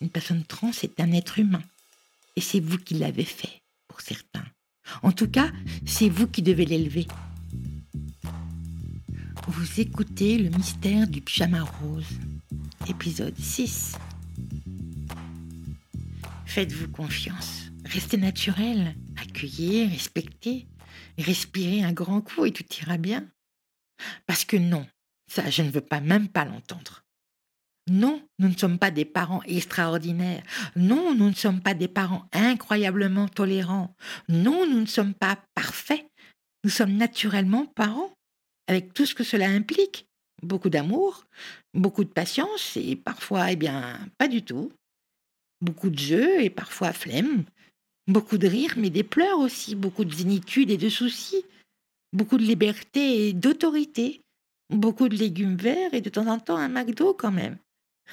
Une personne trans est un être humain. Et c'est vous qui l'avez fait, pour certains. En tout cas, c'est vous qui devez l'élever. Vous écoutez le mystère du pyjama rose, épisode 6. Faites-vous confiance. Restez naturel. Accueillez, respectez. Respirez un grand coup et tout ira bien. Parce que non, ça, je ne veux pas même pas l'entendre. Non, nous ne sommes pas des parents extraordinaires. Non, nous ne sommes pas des parents incroyablement tolérants. Non, nous ne sommes pas parfaits. Nous sommes naturellement parents, avec tout ce que cela implique. Beaucoup d'amour, beaucoup de patience et parfois, eh bien, pas du tout. Beaucoup de jeux et parfois flemme. Beaucoup de rires, mais des pleurs aussi. Beaucoup de zénitude et de soucis. Beaucoup de liberté et d'autorité. Beaucoup de légumes verts et de temps en temps un McDo quand même.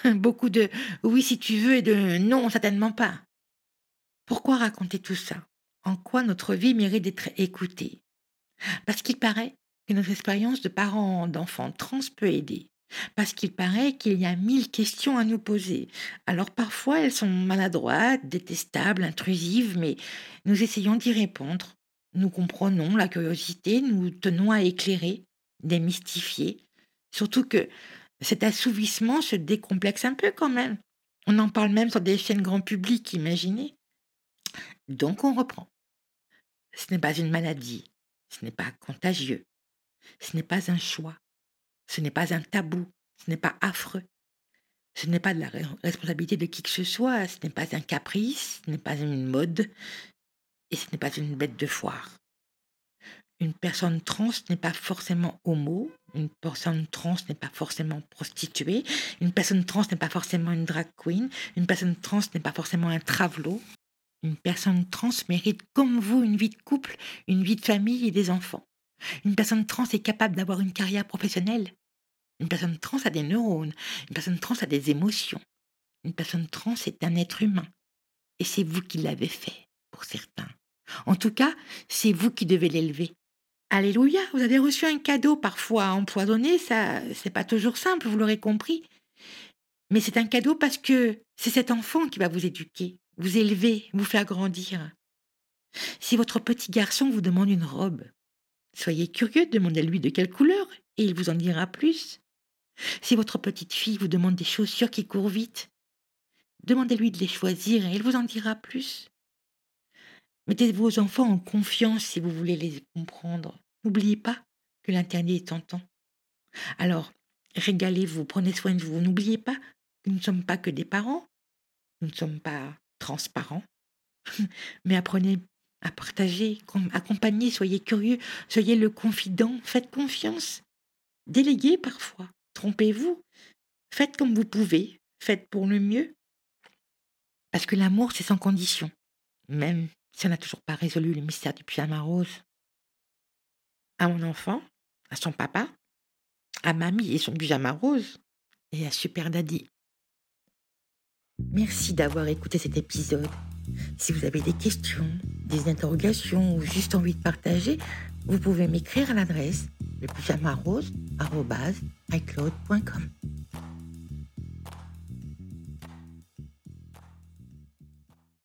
Beaucoup de oui si tu veux et de non certainement pas. Pourquoi raconter tout ça? En quoi notre vie mérite d'être écoutée? Parce qu'il paraît que notre expérience de parents d'enfants trans peut aider. Parce qu'il paraît qu'il y a mille questions à nous poser. Alors parfois elles sont maladroites, détestables, intrusives, mais nous essayons d'y répondre. Nous comprenons la curiosité, nous tenons à éclairer, démystifier. Surtout que cet assouvissement se décomplexe un peu quand même. On en parle même sur des chaînes grand public, imaginez. Donc on reprend. Ce n'est pas une maladie, ce n'est pas contagieux, ce n'est pas un choix, ce n'est pas un tabou, ce n'est pas affreux, ce n'est pas de la responsabilité de qui que ce soit, ce n'est pas un caprice, ce n'est pas une mode, et ce n'est pas une bête de foire. Une personne trans n'est pas forcément homo, une personne trans n'est pas forcément prostituée, une personne trans n'est pas forcément une drag queen, une personne trans n'est pas forcément un travelot. Une personne trans mérite comme vous une vie de couple, une vie de famille et des enfants. Une personne trans est capable d'avoir une carrière professionnelle. Une personne trans a des neurones. Une personne trans a des émotions. Une personne trans est un être humain. Et c'est vous qui l'avez fait, pour certains. En tout cas, c'est vous qui devez l'élever. Alléluia, vous avez reçu un cadeau parfois empoisonné, ça c'est pas toujours simple, vous l'aurez compris. Mais c'est un cadeau parce que c'est cet enfant qui va vous éduquer, vous élever, vous faire grandir. Si votre petit garçon vous demande une robe, soyez curieux, demandez-lui de quelle couleur et il vous en dira plus. Si votre petite fille vous demande des chaussures qui courent vite, demandez-lui de les choisir et il vous en dira plus. Mettez vos enfants en confiance si vous voulez les comprendre. N'oubliez pas que l'interdit est tentant. Alors, régalez-vous, prenez soin de vous. N'oubliez pas que nous ne sommes pas que des parents, nous ne sommes pas transparents, mais apprenez à partager, accompagnez, soyez curieux, soyez le confident, faites confiance. Déléguez parfois, trompez-vous, faites comme vous pouvez, faites pour le mieux. Parce que l'amour, c'est sans condition, même si on n'a toujours pas résolu le mystère du pyjama rose à mon enfant, à son papa, à mamie et son pyjama rose, et à Super Daddy. Merci d'avoir écouté cet épisode. Si vous avez des questions, des interrogations ou juste envie de partager, vous pouvez m'écrire à l'adresse le pyjama rose.icloud.com.